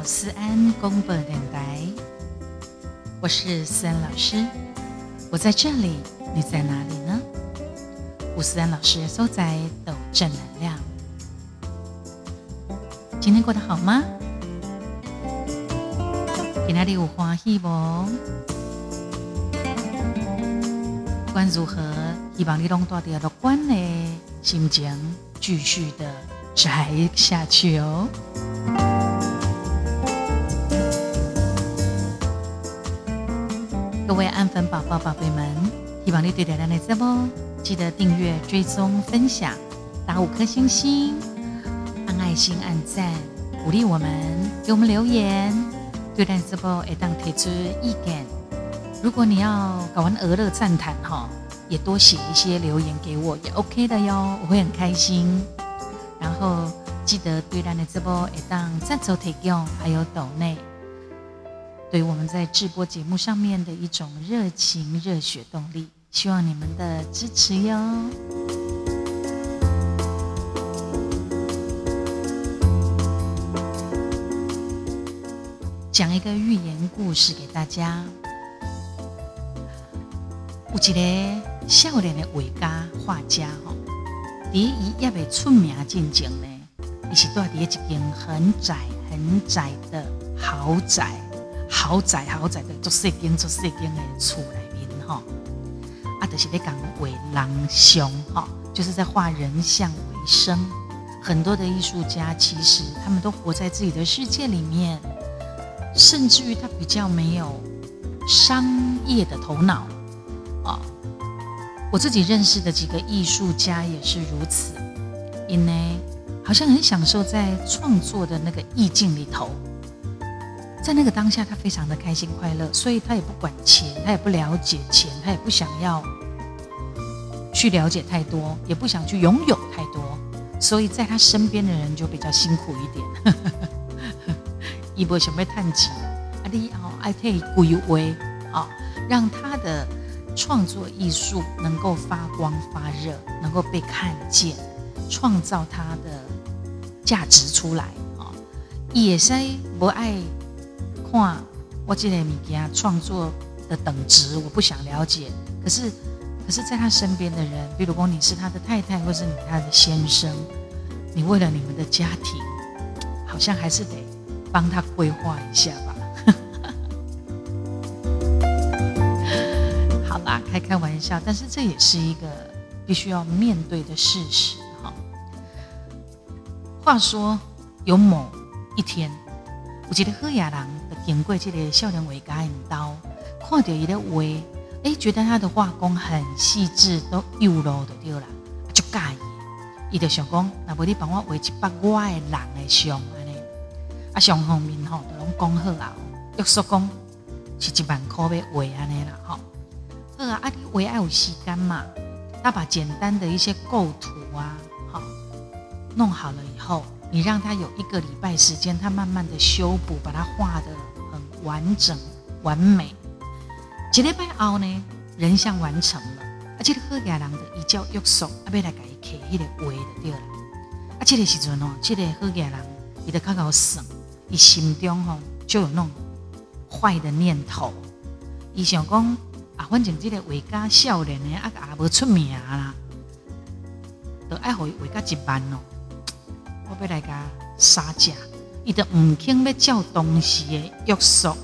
到思安公播电台，我是思安老师，我在这里，你在哪里呢？吴思安老师收在抖正能量，今天过得好吗？你那里有欢喜不？不管如何，希望你拢带着乐观的心情，继续的宅下去哦。各位安粉宝宝、宝贝们，希望你对咱的直播记得订阅、追踪、分享，打五颗星星，按爱心、按赞，鼓励我们，给我们留言，对咱节目会当提出意见。如果你要搞完俄乐赞叹哈，也多写一些留言给我，也 OK 的哟，我会很开心。然后记得对咱的直播也当赞助提供，还有抖内。对我们在直播节目上面的一种热情、热血动力，希望你们的支持哟。讲一个寓言故事给大家。有一个少年的画家，画家吼，第一也未出名之前呢，伊是住伫一间很窄、很窄的豪宅。豪宅豪宅的做设间做设间的厝里面哈，啊，就是在讲为人像哈，就是在画人像为生。很多的艺术家其实他们都活在自己的世界里面，甚至于他比较没有商业的头脑啊。我自己认识的几个艺术家也是如此，因为好像很享受在创作的那个意境里头。在那个当下，他非常的开心快乐，所以他也不管钱，他也不了解钱，他也不想要去了解太多，也不想去拥有太多，所以在他身边的人就比较辛苦一点。一波想被探及，啊，你哦爱可以归位啊，让他的创作艺术能够发光发热，能够被看见，创造他的价值出来啊。也是不爱。看我这个物件创作的等值，我不想了解。可是，可是在他身边的人，比如说你是他的太太，或是你他的先生，你为了你们的家庭，好像还是得帮他规划一下吧。好啦，开开玩笑，但是这也是一个必须要面对的事实哈。话说，有某一天，我记得喝雅郎。经过这个少年画家引导，看到伊的画，哎，觉得他的画工很细致，都有路就对了，就介意。伊就想讲，那无你帮我画一百我的人的像安尼，啊，上方面吼都拢讲好啊，约束讲是一万块要画安尼啦，吼。好啊，啊，你画要有时间嘛，他把简单的一些构图啊，好，弄好了以后，你让他有一个礼拜时间，他慢慢的修补，把它画的。完整完美，一礼拜后呢，人像完成了，而且好家人的一叫约束，啊，要来给伊刻迄个画就对了。啊，这个时阵哦，这个好家人伊就较较省，伊心中吼就有那种坏的念头，伊想讲啊，反正这个画家少年的啊也无出名啦，都爱互伊画家一万哦，我要来甲杀价。伊就唔肯要照当时的约束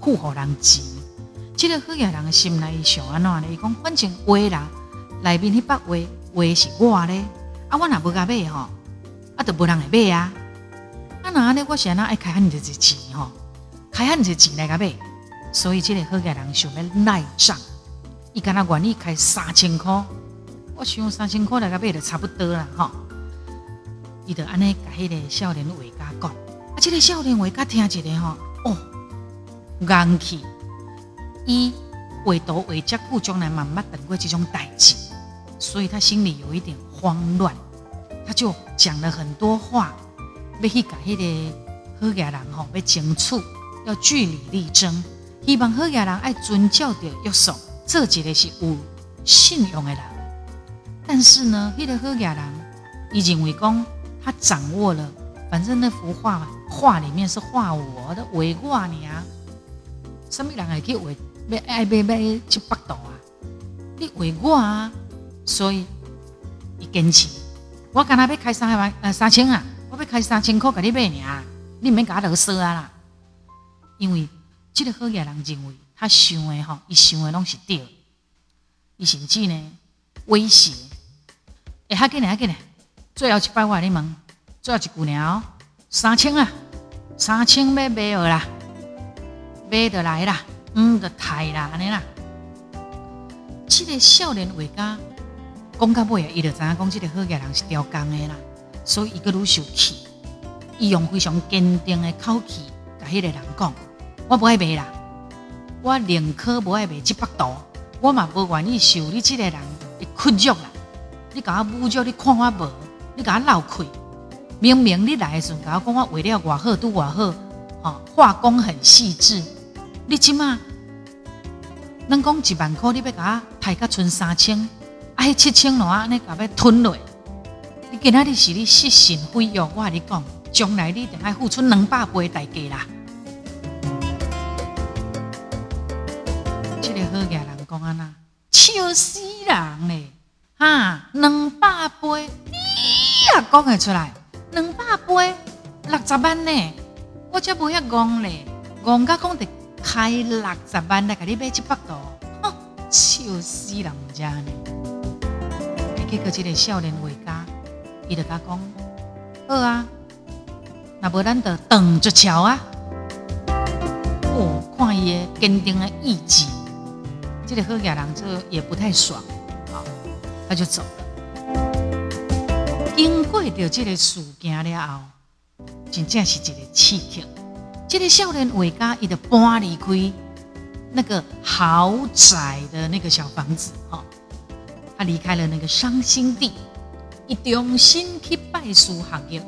付互人钱，这个好野人心内想安怎呢？伊讲反正画啦，内面迄百画画是我咧，啊我若无甲买吼，啊就无人会买啊。啊那安尼我安那爱开很多钱吼，开很多钱来甲买，所以这个好野人想要赖账，伊敢若愿意开三千块，我想三千块来甲买就差不多啦吼。伊就安尼甲迄个少年画家讲。啊，这个少年画家听一个吼，哦，硬气，伊画图画遮久，从来嘛毋捌等过这种代志，所以他心里有一点慌乱，他就讲了很多话，要去甲迄个好家人吼要争取，要据理力争，希望好家人爱遵照着约束，做一个是有信用的人。但是呢，迄个好家人，伊认为讲他掌握了。反正那幅画画里面是画我的为我娘，什么人会去为要爱买买七百度啊？你为我啊，所以伊坚持。我刚才要开三万呃三千啊，我要开三千块给你买尔，你免甲我啰嗦啊啦。因为这个好野人认为他想的吼，伊想的拢是对，伊甚至呢威胁，会较紧来较紧来，最后一百块你问，最后一句了，三千啊，三千要买了啦，买得来啦，嗯，得太啦，安尼啦。这个少年画家讲到尾啊，伊就知影讲这个好野人是刁工的啦，所以伊个愈受气，伊用非常坚定的口气，甲迄个人讲：我不爱卖啦，我宁可不爱卖七百度，我嘛不愿意受你这个人的屈辱啦。你甲我侮辱，你看我无，你甲我闹亏。明明你来的时候甲我讲我画了偌好，都偌好，吼，画工很细致，你即马。咱讲一万块，你要甲我抬甲剩三千，啊，迄七千咯，安尼甲要吞落。你今仔日是你失信毁约，我甲你讲，将来你定爱付出两百倍代价啦。这个好野人讲安那，笑死人嘞！哈，两百倍，你也讲会出来？两百倍，六十万呢？我才不遐戆嘞，戆甲讲得。开六十万来给你买一百度，笑死人家呢！结果这个少年画家，伊就甲讲：好啊，那无咱就等着瞧啊！哦，看伊的坚定的意志，这个好野人就也不太爽，好，他就走了。经过着这个事件了后，真正是一个刺激。这个少年画家，伊就搬离开那个豪宅的那个小房子，哈，他离开了那个伤心地，伊重新去拜师学艺，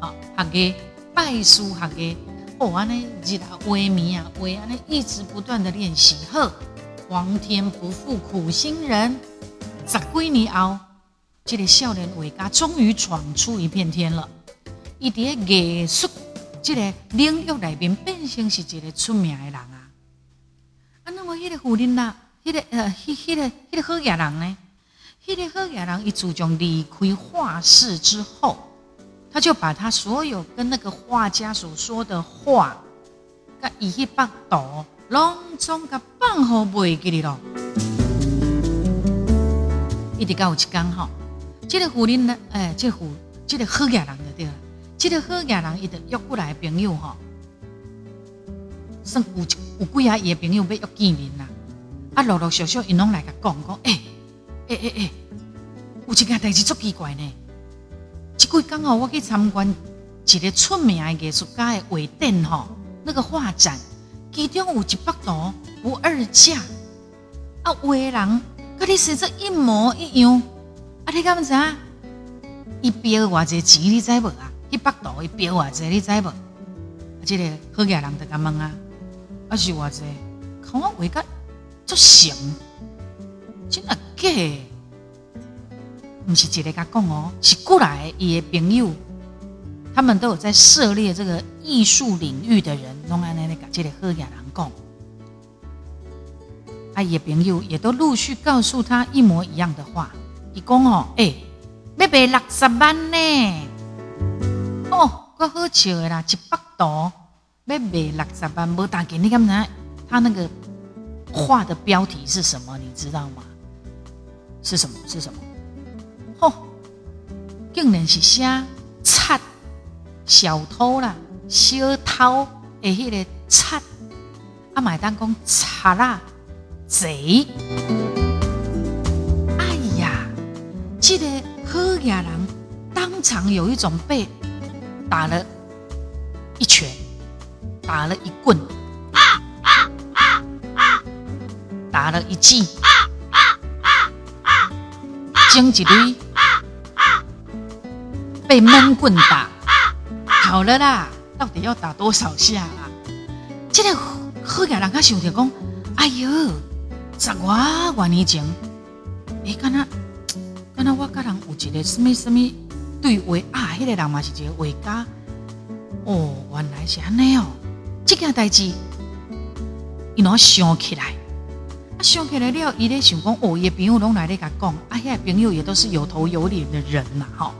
好，学艺拜师学艺，哦，安尼日啊为迷啊为安尼一直不断的练习，呵，皇天不负苦心人，十几年后，这个少年画家终于闯出一片天了，伊伫艺术。这个领域内面变成是一个出名的人啊！啊，那么迄个富人啦，迄个呃，迄迄个迄个好野人呢？迄个好野人一自从离开画室之后，他就把他所有跟那个画家所说的话，甲伊迄幅图，拢总甲放好袂记哩咯。一直到有一天吼，这个富人呢，哎，这富，这个好家人就对了。这个好家人，伊就约过来的朋友吼，算有有几啊伊的朋友要约见面啦。啊，陆陆续续因拢来甲讲讲，诶诶诶诶，有一件代志足奇怪呢。即几刚好我去参观一个出名的艺术家的画展吼，那个画展，其中有一幅图不二价。啊，画人甲你生做一模一样。啊，你敢知影？伊标偌济钱，你知无啊？一百度一标偌济，你知无？啊，这个好野人就甲问啊，啊是偌济？看我画甲足像，真啊假？毋是一个甲讲哦，是过来伊的朋友，他们都有在涉猎这个艺术领域的人，拢安尼咧甲这个好野人讲。啊，伊的朋友也都陆续告诉他一模一样的话。伊讲吼，诶，要卖六十万呢。哦，够好笑的啦！一百度要卖六十万，无打给你干嘛？他那个画的标题是什么？你知道吗？是什么？是什么？吼，竟然是写贼小偷啦，小偷的迄个贼，啊，买单讲贼啦，贼！这个好亚人当场有一种被。打了一拳，打了一棍，打了一记，经济堆被闷棍打，好了啦，到底要打多少下啊？这个好野人他想着讲，哎呦，十外万年前，哎，敢那一个什么什么。对画啊，迄个人嘛是一个画家，哦，原来是安尼哦，这件代志，伊若想起来，啊，想起来了，伊咧想讲，哦，伊朋友拢来咧甲讲，啊，遐朋友也都是有头有脸的人呐，吼，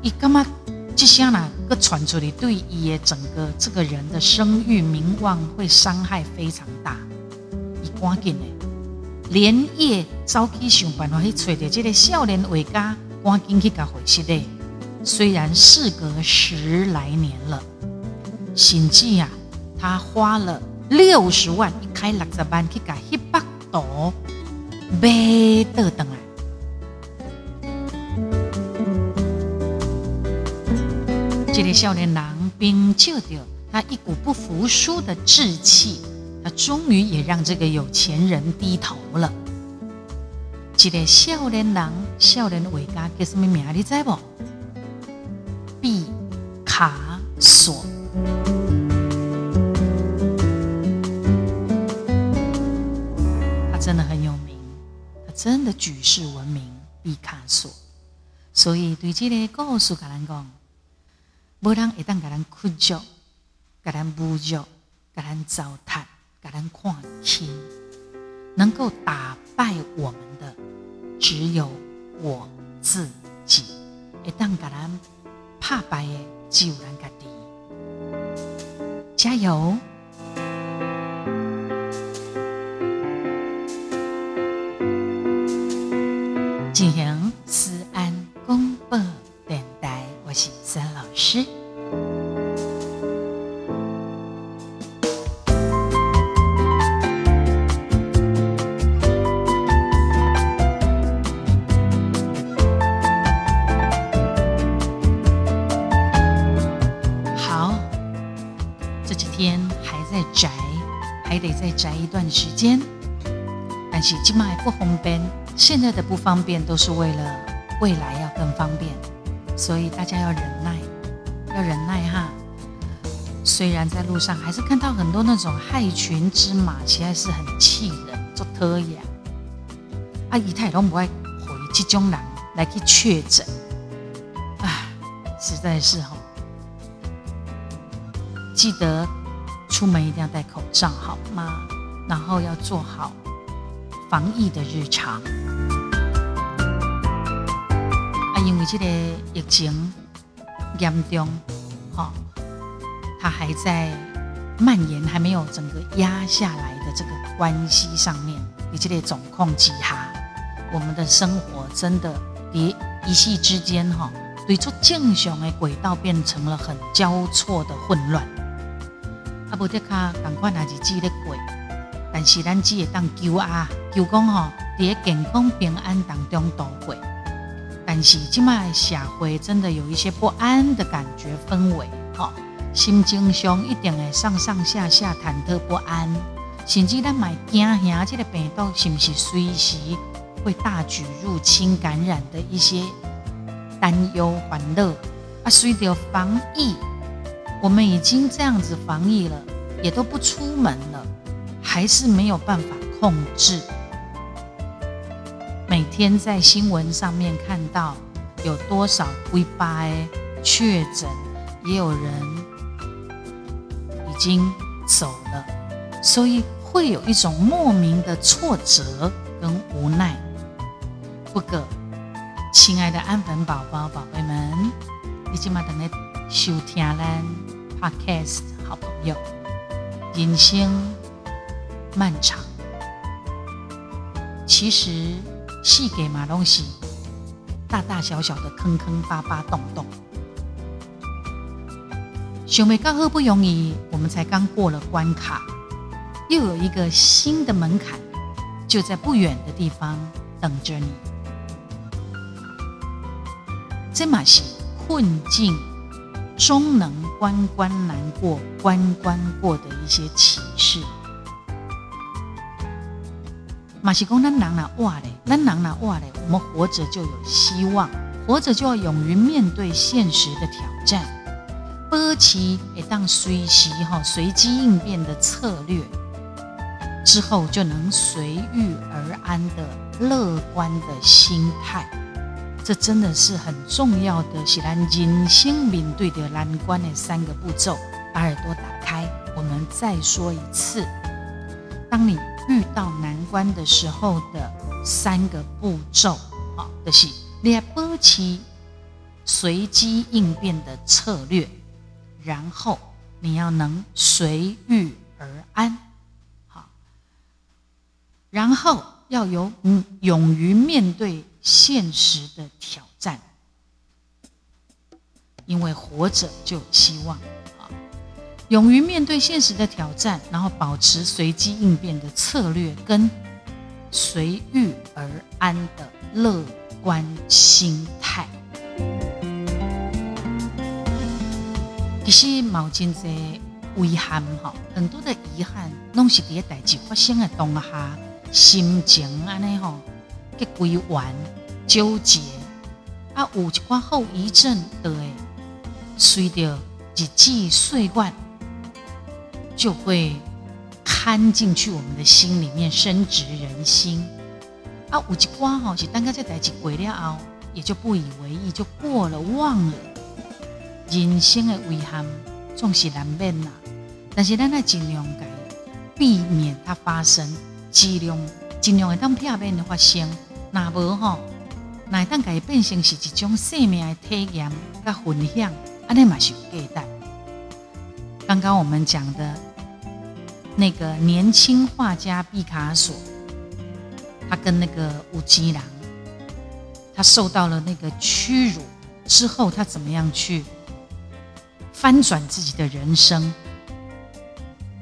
伊感觉这声呐，个传出去，对伊的整个这个人的声誉名望会伤害非常大，伊赶紧的。连夜早起想办法去找到这个少年画家，赶紧去甲回去嘞。虽然事隔十来年了，甚至啊，他花了六十万，一开六十万去搞一百朵买得等来。这个少年郎并借着他一股不服输的志气。他终于也让这个有钱人低头了。一个少年郎、少年画家叫什么名？你知不？毕卡索。他真的很有名，他真的举世闻名。毕卡索。所以对这个故事，甲咱讲，无人会当甲咱屈辱，甲咱侮辱，甲咱糟蹋。给人看清，能够打败我们的只有我自己。一旦给人怕败的，只有咱家己。加油！进行不方便。现在的不方便都是为了未来要更方便，所以大家要忍耐，要忍耐哈。虽然在路上还是看到很多那种害群之马，实在是很气人，做特呀。阿姨太拢不爱回这种人来去确诊，唉，实在是哈。记得出门一定要戴口罩，好吗？然后要做好防疫的日常啊，因为这个疫情严重，哈，它还在蔓延，还没有整个压下来的这个关系上面，以及的总控之下，我们的生活真的一一夕之间，哈，对出正常的轨道变成了很交错的混乱。啊，无得卡赶快拿起自己的轨。但是咱只会当求啊，求讲吼，伫健康平安当中度过。但是即卖社会真的有一些不安的感觉氛围，吼，心情上一定会上上下下忐忑不安，甚至咱买惊吓，这个病毒是不是随时会大举入侵感染的一些担忧烦乐啊？随着防疫，我们已经这样子防疫了，也都不出门了。还是没有办法控制。每天在新闻上面看到有多少 V 八确诊，也有人已经走了，所以会有一种莫名的挫折跟无奈。不过，亲爱的安粉宝宝、宝贝们，你今晚等来收听咱 Podcast 好朋友，人生。漫长，其实细给马东西，大大小小的坑坑巴巴洞洞。熊妹刚好不容易，我们才刚过了关卡，又有一个新的门槛，就在不远的地方等着你。这马是困境终能关关难过关关过的一些启示。马西公，咱人呐哇嘞，咱人呐哇嘞，我们活着就有希望，活着就要勇于面对现实的挑战，保持一当随时哈随机应变的策略，之后就能随遇而安的乐观的心态。这真的是很重要的，是咱人生面对的难关的三个步骤。把耳朵打开，我们再说一次。当你遇到难关的时候的三个步骤，好，就是你要保持随机应变的策略，然后你要能随遇而安，好，然后要有勇于面对现实的挑战，因为活着就有希望。啊勇于面对现实的挑战，然后保持随机应变的策略，跟随遇而安的乐观心态。其实毛巾在遗憾哈，很多的遗憾，拢是伫代志发生的当下，心情安尼吼，个归完纠结啊，有一寡后遗症的，随着日子岁月。就会看进去我们的心里面，深植人心。啊，有一关吼是等下这代志过了后，也就不以为意，就过了，忘了。人生的遗憾总是难免呐，但是咱要尽量改，避免它发生，尽量尽量会当避免的发生。那无吼，那当改变成是一种生命的体验甲分享，安尼嘛是有价值。刚刚我们讲的那个年轻画家毕卡索，他跟那个吴吉郎，他受到了那个屈辱之后，他怎么样去翻转自己的人生，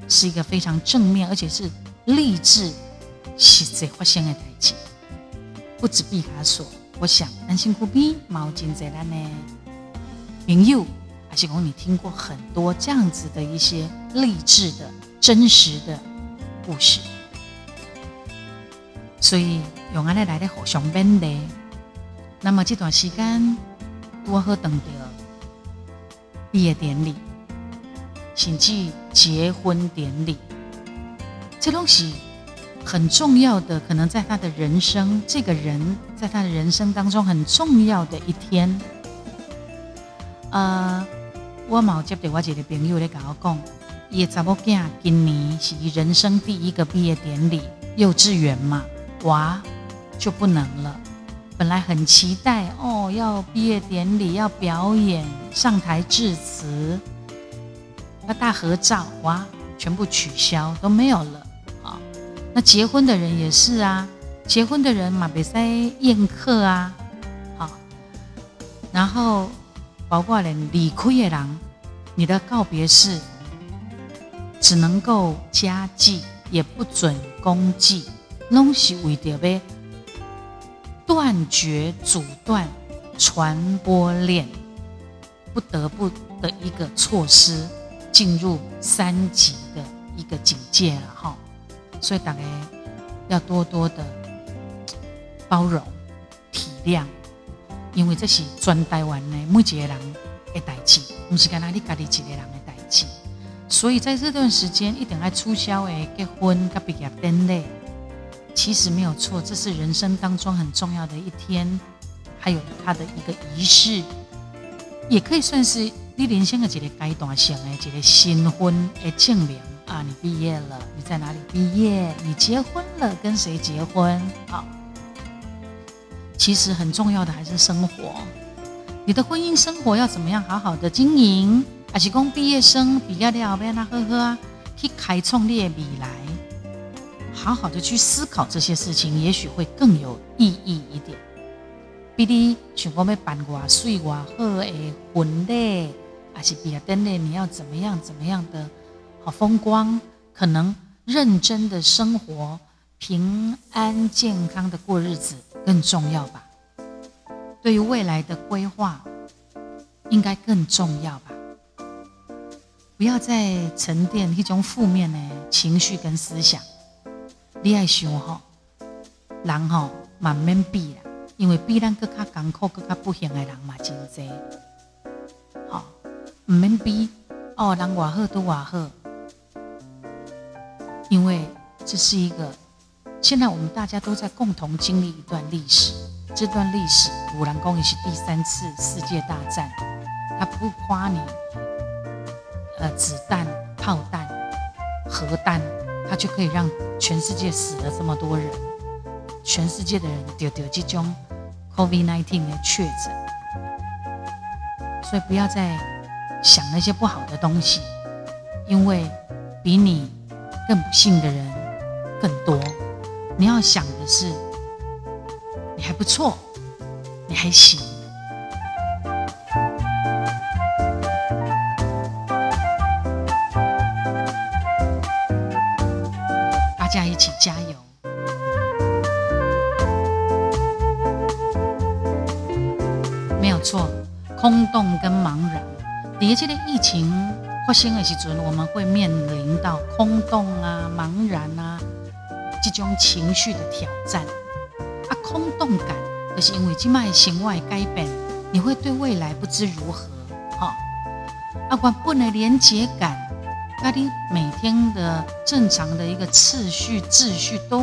是一个非常正面，而且是励志、实在发生的代志。不止毕卡索，我想安心苦逼毛巾在那呢，朋友。阿是公，你听过很多这样子的一些励志的真实的故事，所以用安尼来的互相勉励。那么这段时间多好等着毕业典礼，甚至结婚典礼，这东西很重要的，可能在他的人生，这个人在他的人生当中很重要的一天，呃。我冇接到我一个朋友咧，甲我讲，伊查某囝今年是人生第一个毕业典礼，幼稚园嘛，娃，就不能了。本来很期待哦，要毕业典礼，要表演，上台致辞，要大合照，哇，全部取消，都没有了啊。那结婚的人也是啊，结婚的人嘛，别再宴客啊，好，然后。包括连离开的人，你的告别式只能够加祭，也不准公祭，拢是为着要断绝、阻断传播链，不得不的一个措施，进入三级的一个警戒了哈。所以大家要多多的包容、体谅。因为这是全台湾的每一个人的代志，不是干那你家己一个人的代志。所以在这段时间一定要促销的结婚跟毕业典礼，其实没有错，这是人生当中很重要的一天，还有它的一个仪式，也可以算是你人生的一个阶段性的一个新婚的证明啊！你毕业了，你在哪里毕业？你结婚了，跟谁结婚？好。其实很重要的还是生活，你的婚姻生活要怎么样好好的经营？还是讲毕业生毕业了要那呵呵啊，去开创你的未来，好好的去思考这些事情，也许会更有意义一点。比你想讲要办外水外好的婚礼，还是毕业典礼，你要怎么样怎么样的好风光？可能认真的生活。平安健康的过日子更重要吧？对于未来的规划，应该更重要吧？不要再沉淀一种负面的情绪跟思想。你爱想吼，人吼慢慢比啦，因为比咱更加艰苦、更加不幸的人嘛真多。好，唔免比哦，人外好都外好，因为这是一个。现在我们大家都在共同经历一段历史，这段历史，五兰公也是第三次世界大战，他不夸你呃子弹、炮弹、核弹，它就可以让全世界死了这么多人，全世界的人丢丢这种 COVID-19 的确诊，所以不要再想那些不好的东西，因为比你更不幸的人更多。你要想的是，你还不错，你还行。家一起加油！没有错，空洞跟茫然。第这个疫情发生的时阵，我们会面临到空洞啊、茫然啊。这种情绪的挑战，啊，空洞感，就是因为今麦行外改变，你会对未来不知如何，哈，啊，关不能连接感，那你每天的正常的一个次序秩序都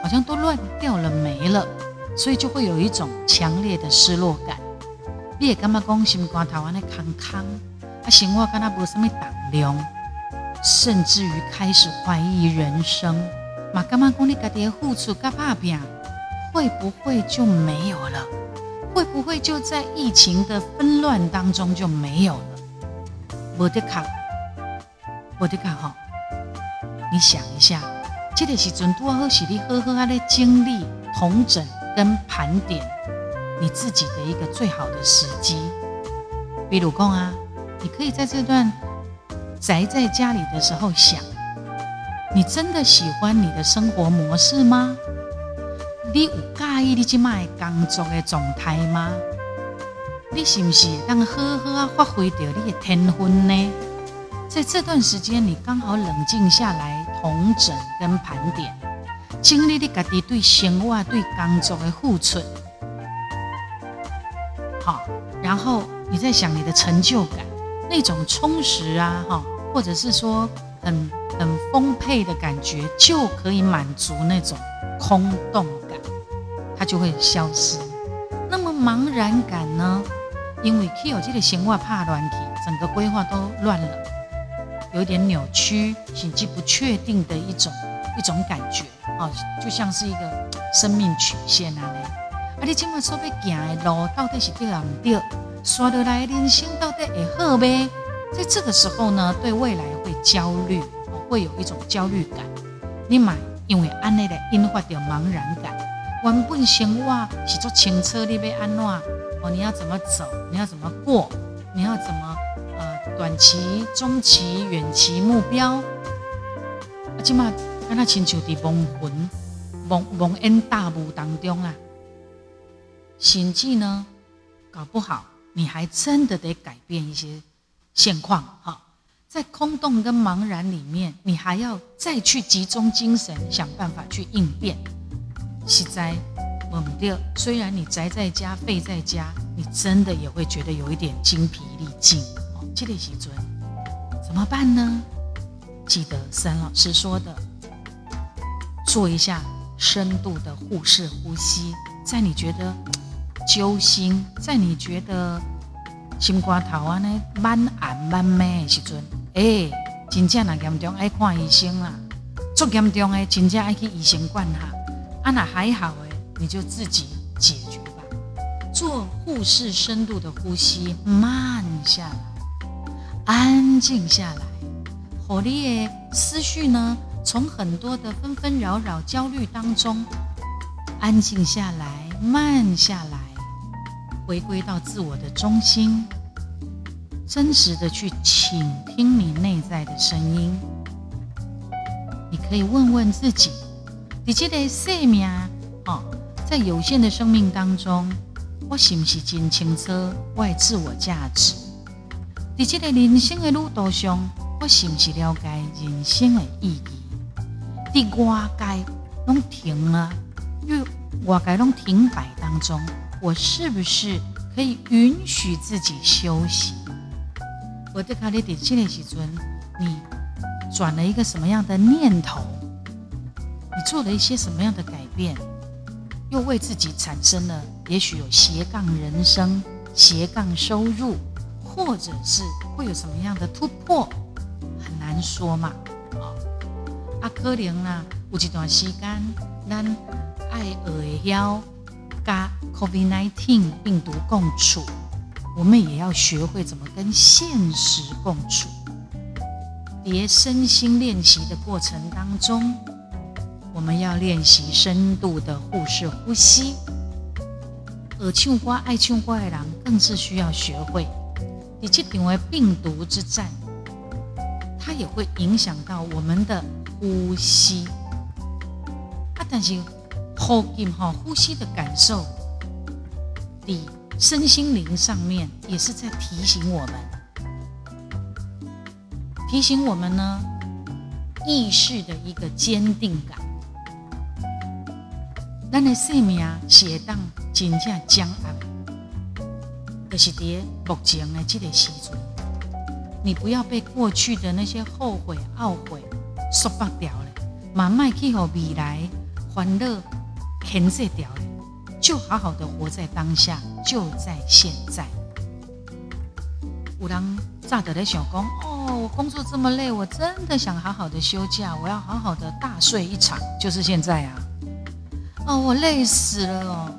好像都乱掉了没了，所以就会有一种强烈的失落感。你也感觉讲心肝台湾的康康，啊，生活跟他无什么胆量，甚至于开始怀疑人生。嘛，干嘛讲你家己的付出甲打拼，会不会就没有了？会不会就在疫情的纷乱当中就没有了？我的卡，我的卡哈，你想一下，这个时阵多好是你好好啊的经历、统整跟盘点你自己的一个最好的时机。比如讲啊，你可以在这段宅在家里的时候想。你真的喜欢你的生活模式吗？你有介意你即卖工作的状态吗？你是不是能好好啊发挥到你的天分呢？在这段时间，你刚好冷静下来，统整跟盘点，经历你家己对生活、对工作的付出，好，然后你在想你的成就感，那种充实啊，哈，或者是说很。很丰沛的感觉就可以满足那种空洞感，它就会消失。那么茫然感呢？因为 K 有这个闲话怕乱体，整个规划都乱了，有点扭曲，甚至不确定的一种一种感觉啊，就像是一个生命曲线啊嘞。啊，你今晚所要行的路到底是对还唔对？刷得来人生到底会好呗？在这个时候呢，对未来会焦虑。会有一种焦虑感，你买，因为安内的引发的茫然感。原本生活是做清澈，你要安怎？哦，你要怎么走？你要怎么过？你要怎么短期、中期、远期目标？啊，起码让他亲像伫蒙混、蒙蒙恩大雾当中啊。心计呢，搞不好你还真的得改变一些现况哈。在空洞跟茫然里面，你还要再去集中精神想办法去应变。实在我们第二，虽然你宅在家、废在家，你真的也会觉得有一点精疲力尽。这类时尊怎么办呢？记得三老师说的，做一下深度的护士呼吸，在你觉得揪心，在你觉得心瓜头啊呢慢眼慢咩的时阵。哎，真正那严重爱看医生啦，做严重的真正爱去医生管哈。啊，那还好诶，你就自己解决吧。做护士深度的呼吸，慢下来，安静下来，火力思绪呢，从很多的纷纷扰扰、焦虑当中安静下来，慢下来，回归到自我的中心。真实的去倾听你内在的声音，你可以问问自己：，你这个生命哦，在有限的生命当中，我是不是真清楚我的自我价值？在这个人生的路途上，我是不是了解人生的意义？在外界拢停了，因为外界拢停摆当中，我是不是可以允许自己休息？我在卡里底这个时阵，你转了一个什么样的念头？你做了一些什么样的改变？又为自己产生了也许有斜杠人生、斜杠收入，或者是会有什么样的突破，很难说嘛。啊，可能啊，有一段时间，咱爱学晓跟 COVID-19 病毒共处，我们也要学会怎么跟现实共处。别身心练习的过程当中，我们要练习深度的护式呼吸。而唱歌爱唱歌的人，更是需要学会。以及因为病毒之战，它也会影响到我们的呼吸。啊，但是呼吸哈，呼吸的感受，你身心灵上面也是在提醒我们。提醒我们呢，意识的一个坚定感。咱的生命写当真正僵硬，就是伫目前的这个时阵，你不要被过去的那些后悔、懊悔束缚掉了，慢慢去和未来欢乐牵制掉了，就好好的活在当下，就在现在。有人乍得在想讲。哦，我工作这么累，我真的想好好的休假，我要好好的大睡一场，就是现在啊！哦，我累死了哦，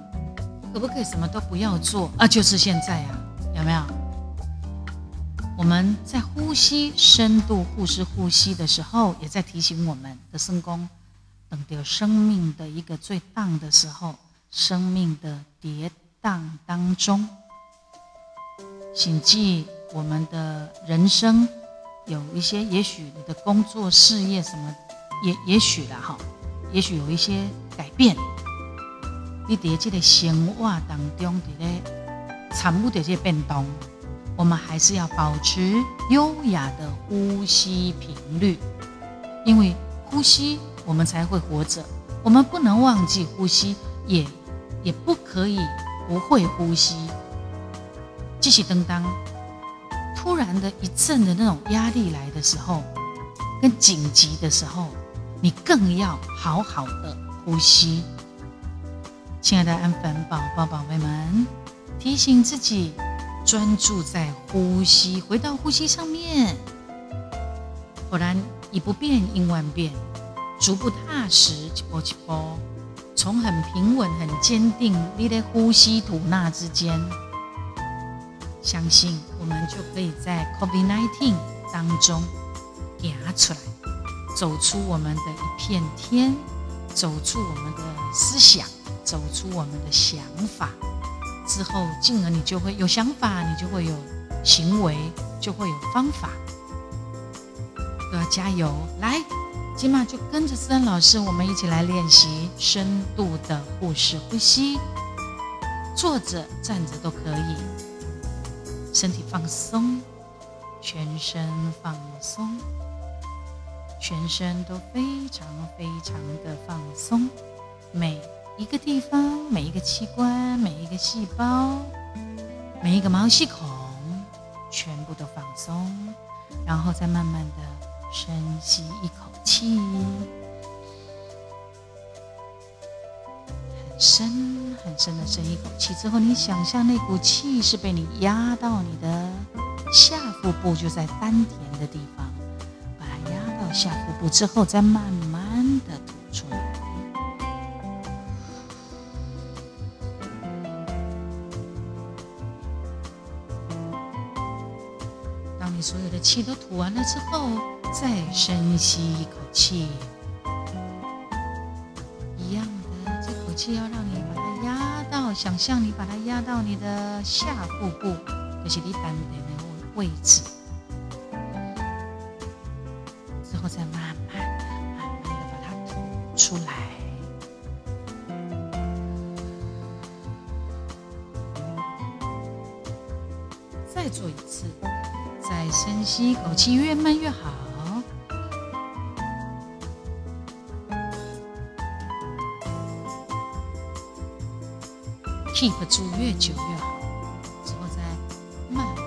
可不可以什么都不要做啊？就是现在啊，有没有？我们在呼吸深度护士呼吸的时候，也在提醒我们的生功，等到生命的一个最荡的时候，生命的跌宕当中，谨记我们的人生。有一些，也许你的工作事业什么，也也许了哈，也许有一些改变。你在这个生活当中，在咧产物的这些变动，我们还是要保持优雅的呼吸频率，因为呼吸我们才会活着。我们不能忘记呼吸，也也不可以不会呼吸。继续登当。突然的一阵的那种压力来的时候，跟紧急的时候，你更要好好的呼吸。亲爱的安粉宝宝、宝贝们，提醒自己专注在呼吸，回到呼吸上面。果然以不变应万变，逐步踏实，一波一波，从很平稳、很坚定，你的呼吸吐纳之间。相信我们就可以在 COVID-19 当中爬出来，走出我们的一片天，走出我们的思想，走出我们的想法之后，进而你就会有想法，你就会有行为，就会有方法。都要加油！来，今晚就跟着思恩老师，我们一起来练习深度的护士呼吸，坐着、站着都可以。身体放松，全身放松，全身都非常非常的放松，每一个地方、每一个器官、每一个细胞、每一个毛细孔，全部都放松，然后再慢慢的深吸一口气，很深。很深的深一口气之后，你想象那股气是被你压到你的下腹部，就在丹田的地方，把它压到下腹部之后，再慢慢的吐出来。气都吐完了之后，再深吸一口气，一样的，这口气要让你把它压到。想象你把它压到你的下腹部，就是你丹田的位置，煮越久越好之后再慢慢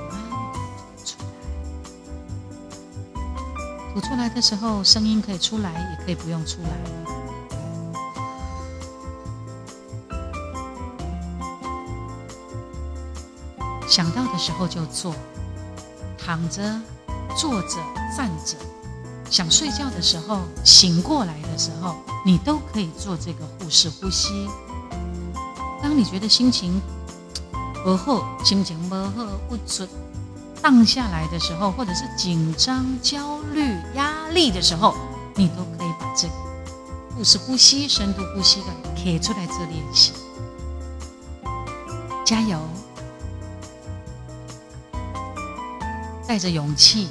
吐出来。吐出来的时候声音可以出来也可以不用出来。想到的时候就做躺着坐着站着想睡觉的时候醒过来的时候你都可以做这个腹式呼吸。当你觉得心情不好、心情不好、不准荡下来的时候，或者是紧张、焦虑、压力的时候，你都可以把这个腹式呼吸、深度呼吸的贴出来做练习。加油！带着勇气，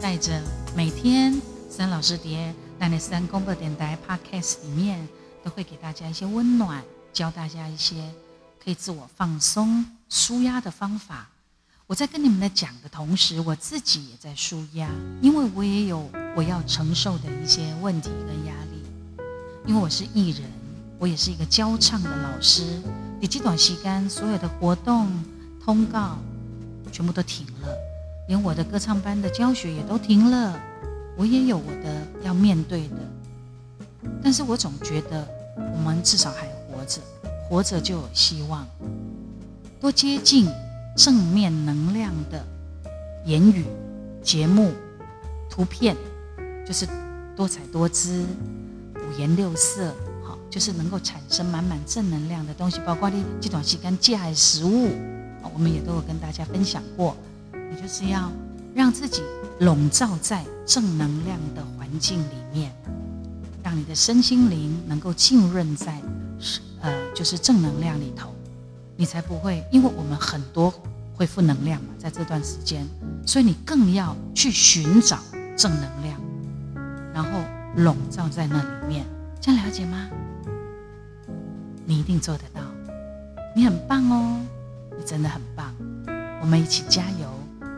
带着每天三老师碟、那内三公播电台 Podcast 里面，都会给大家一些温暖，教大家一些可以自我放松、舒压的方法。我在跟你们在讲的同时，我自己也在舒压，因为我也有我要承受的一些问题跟压力。因为我是艺人，我也是一个教唱的老师。你这短时间所有的活动通告全部都停了，连我的歌唱班的教学也都停了。我也有我的要面对的，但是我总觉得我们至少还活着，活着就有希望，多接近。正面能量的言语、节目、图片，就是多彩多姿、五颜六色，好，就是能够产生满满正能量的东西。包括你这段时间戒爱食物，我们也都有跟大家分享过。你就是要让自己笼罩在正能量的环境里面，让你的身心灵能够浸润在呃，就是正能量里头。你才不会，因为我们很多会负能量嘛，在这段时间，所以你更要去寻找正能量，然后笼罩在那里面，这样了解吗？你一定做得到，你很棒哦，你真的很棒，我们一起加油，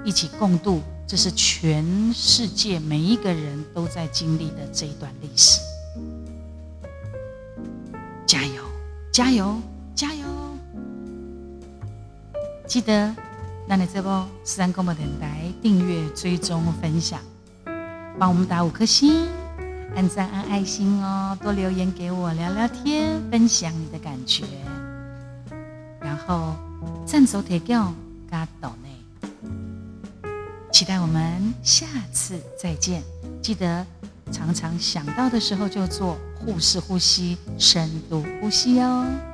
一起共度，这是全世界每一个人都在经历的这一段历史，加油，加油，加油！记得，那你这波十三公播电台订阅、追踪、分享，帮我们打五颗星，按赞、按爱心哦，多留言给我聊聊天，分享你的感觉，然后赞助铁掉加岛内，期待我们下次再见。记得常常想到的时候就做腹式呼吸、深度呼吸哦。